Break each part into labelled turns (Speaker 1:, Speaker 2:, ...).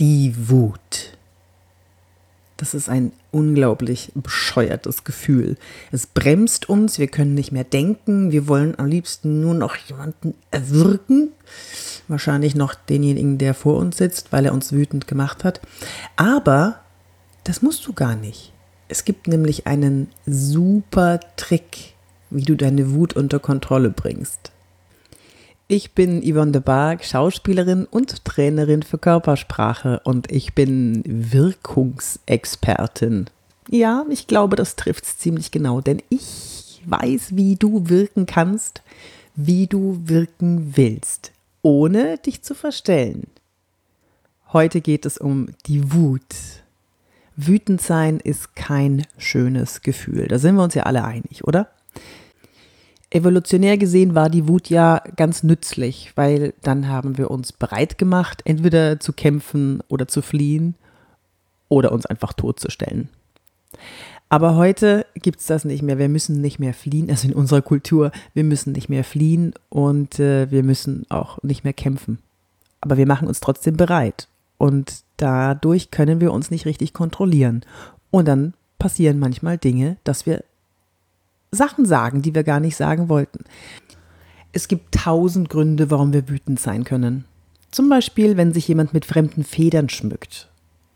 Speaker 1: Die Wut. Das ist ein unglaublich bescheuertes Gefühl. Es bremst uns, wir können nicht mehr denken, wir wollen am liebsten nur noch jemanden erwürgen. Wahrscheinlich noch denjenigen, der vor uns sitzt, weil er uns wütend gemacht hat. Aber das musst du gar nicht. Es gibt nämlich einen super Trick, wie du deine Wut unter Kontrolle bringst. Ich bin Yvonne de Barg, Schauspielerin und Trainerin für Körpersprache und ich bin Wirkungsexpertin. Ja, ich glaube, das trifft es ziemlich genau, denn ich weiß, wie du wirken kannst, wie du wirken willst, ohne dich zu verstellen. Heute geht es um die Wut. Wütend sein ist kein schönes Gefühl. Da sind wir uns ja alle einig, oder? Evolutionär gesehen war die Wut ja ganz nützlich, weil dann haben wir uns bereit gemacht, entweder zu kämpfen oder zu fliehen oder uns einfach totzustellen. Aber heute gibt es das nicht mehr. Wir müssen nicht mehr fliehen, also in unserer Kultur, wir müssen nicht mehr fliehen und äh, wir müssen auch nicht mehr kämpfen. Aber wir machen uns trotzdem bereit und dadurch können wir uns nicht richtig kontrollieren. Und dann passieren manchmal Dinge, dass wir Sachen sagen, die wir gar nicht sagen wollten. Es gibt tausend Gründe, warum wir wütend sein können. Zum Beispiel, wenn sich jemand mit fremden Federn schmückt.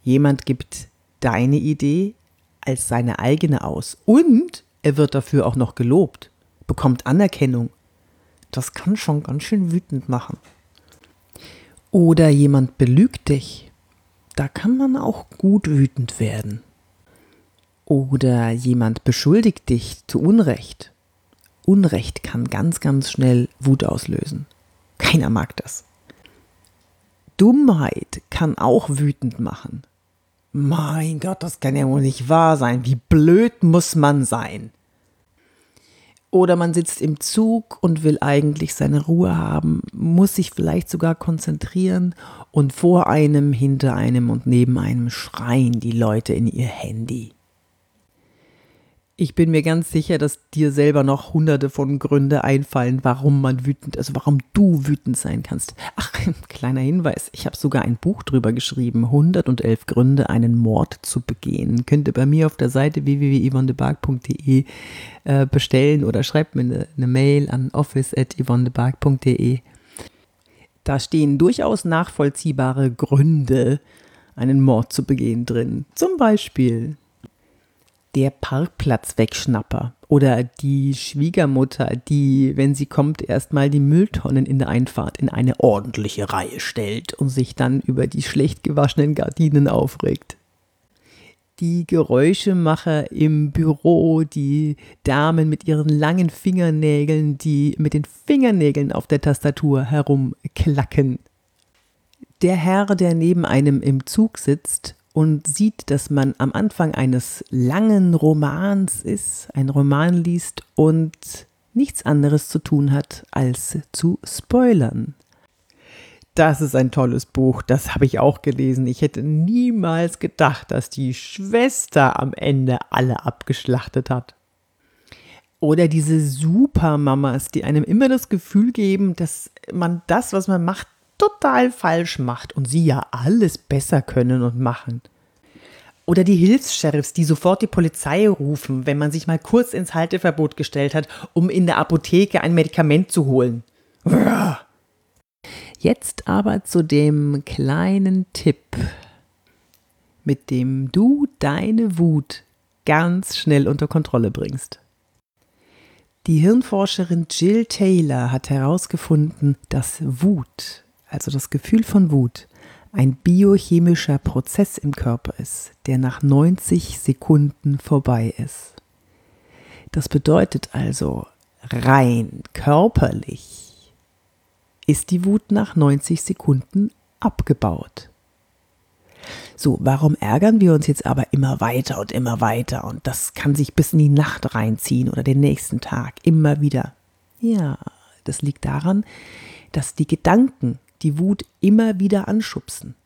Speaker 1: Jemand gibt deine Idee als seine eigene aus und er wird dafür auch noch gelobt, bekommt Anerkennung. Das kann schon ganz schön wütend machen. Oder jemand belügt dich. Da kann man auch gut wütend werden. Oder jemand beschuldigt dich zu Unrecht. Unrecht kann ganz, ganz schnell Wut auslösen. Keiner mag das. Dummheit kann auch wütend machen. Mein Gott, das kann ja wohl nicht wahr sein. Wie blöd muss man sein? Oder man sitzt im Zug und will eigentlich seine Ruhe haben, muss sich vielleicht sogar konzentrieren und vor einem, hinter einem und neben einem schreien die Leute in ihr Handy. Ich bin mir ganz sicher, dass dir selber noch hunderte von Gründe einfallen, warum man wütend, also warum du wütend sein kannst. Ach, kleiner Hinweis, ich habe sogar ein Buch drüber geschrieben, 111 Gründe, einen Mord zu begehen. Könnt ihr bei mir auf der Seite www.yvonnebark.de äh, bestellen oder schreibt mir eine, eine Mail an office.yvonnebark.de. Da stehen durchaus nachvollziehbare Gründe, einen Mord zu begehen drin. Zum Beispiel der Parkplatzwegschnapper oder die Schwiegermutter, die, wenn sie kommt, erstmal die Mülltonnen in der Einfahrt in eine ordentliche Reihe stellt und sich dann über die schlecht gewaschenen Gardinen aufregt. Die Geräuschemacher im Büro, die Damen mit ihren langen Fingernägeln, die mit den Fingernägeln auf der Tastatur herumklacken. Der Herr, der neben einem im Zug sitzt und sieht, dass man am Anfang eines langen Romans ist, ein Roman liest und nichts anderes zu tun hat, als zu spoilern. Das ist ein tolles Buch, das habe ich auch gelesen. Ich hätte niemals gedacht, dass die Schwester am Ende alle abgeschlachtet hat. Oder diese Supermamas, die einem immer das Gefühl geben, dass man das, was man macht, total falsch macht und sie ja alles besser können und machen. Oder die Hilfs-Sheriffs, die sofort die Polizei rufen, wenn man sich mal kurz ins Halteverbot gestellt hat, um in der Apotheke ein Medikament zu holen. Jetzt aber zu dem kleinen Tipp, mit dem du deine Wut ganz schnell unter Kontrolle bringst. Die Hirnforscherin Jill Taylor hat herausgefunden, dass Wut also das Gefühl von Wut, ein biochemischer Prozess im Körper ist, der nach 90 Sekunden vorbei ist. Das bedeutet also, rein körperlich ist die Wut nach 90 Sekunden abgebaut. So, warum ärgern wir uns jetzt aber immer weiter und immer weiter und das kann sich bis in die Nacht reinziehen oder den nächsten Tag immer wieder? Ja, das liegt daran, dass die Gedanken die Wut immer wieder anschubsen.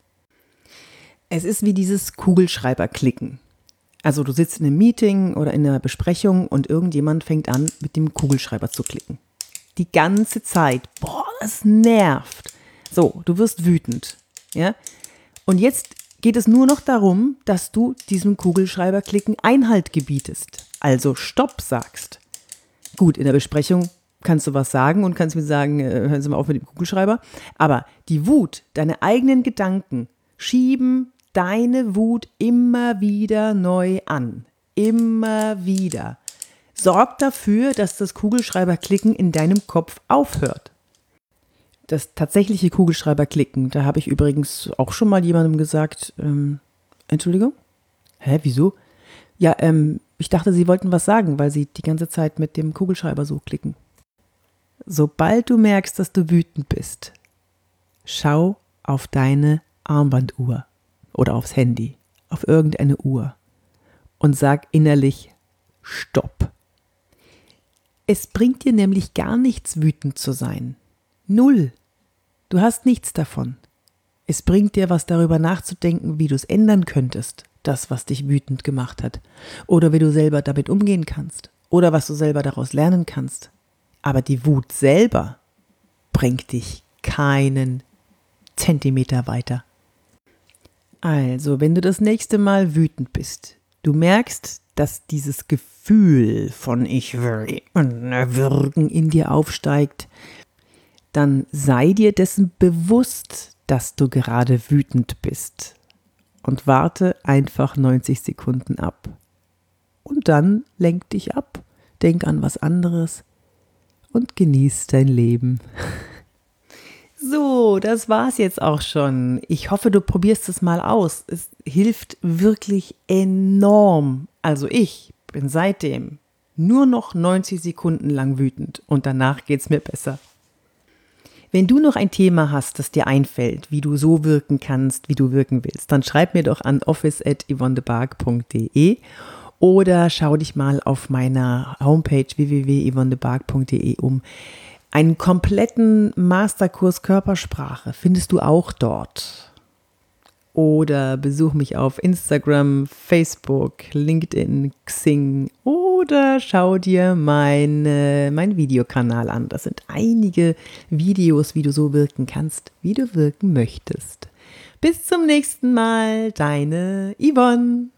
Speaker 1: Es ist wie dieses Kugelschreiberklicken. Also du sitzt in einem Meeting oder in einer Besprechung und irgendjemand fängt an, mit dem Kugelschreiber zu klicken. Die ganze Zeit. Boah, das nervt. So, du wirst wütend. Ja? Und jetzt geht es nur noch darum, dass du diesem Kugelschreiberklicken Einhalt gebietest, also Stopp sagst. Gut, in der Besprechung kannst du was sagen und kannst mir sagen, äh, hören Sie mal auf mit dem Kugelschreiber. Aber die Wut, deine eigenen Gedanken schieben deine Wut immer wieder neu an. Immer wieder. Sorg dafür, dass das Kugelschreiberklicken in deinem Kopf aufhört. Das tatsächliche Kugelschreiberklicken, da habe ich übrigens auch schon mal jemandem gesagt, ähm, Entschuldigung? Hä, wieso? Ja, ähm, ich dachte, Sie wollten was sagen, weil Sie die ganze Zeit mit dem Kugelschreiber so klicken. Sobald du merkst, dass du wütend bist, schau auf deine Armbanduhr oder aufs Handy, auf irgendeine Uhr und sag innerlich Stopp. Es bringt dir nämlich gar nichts, wütend zu sein. Null. Du hast nichts davon. Es bringt dir was darüber nachzudenken, wie du es ändern könntest, das, was dich wütend gemacht hat, oder wie du selber damit umgehen kannst, oder was du selber daraus lernen kannst. Aber die Wut selber bringt dich keinen Zentimeter weiter. Also, wenn du das nächste Mal wütend bist, du merkst, dass dieses Gefühl von ich will wirken in dir aufsteigt, dann sei dir dessen bewusst, dass du gerade wütend bist und warte einfach 90 Sekunden ab. Und dann lenk dich ab, denk an was anderes und genieß dein Leben. So, das war's jetzt auch schon. Ich hoffe, du probierst es mal aus. Es hilft wirklich enorm. Also ich bin seitdem nur noch 90 Sekunden lang wütend und danach geht's mir besser. Wenn du noch ein Thema hast, das dir einfällt, wie du so wirken kannst, wie du wirken willst, dann schreib mir doch an office.yvonnebark.de oder schau dich mal auf meiner Homepage www.yvonnebark.de um. Einen kompletten Masterkurs Körpersprache findest du auch dort. Oder besuch mich auf Instagram, Facebook, LinkedIn, Xing oder schau dir meine, meinen Videokanal an. Das sind einige Videos, wie du so wirken kannst, wie du wirken möchtest. Bis zum nächsten Mal, deine Yvonne.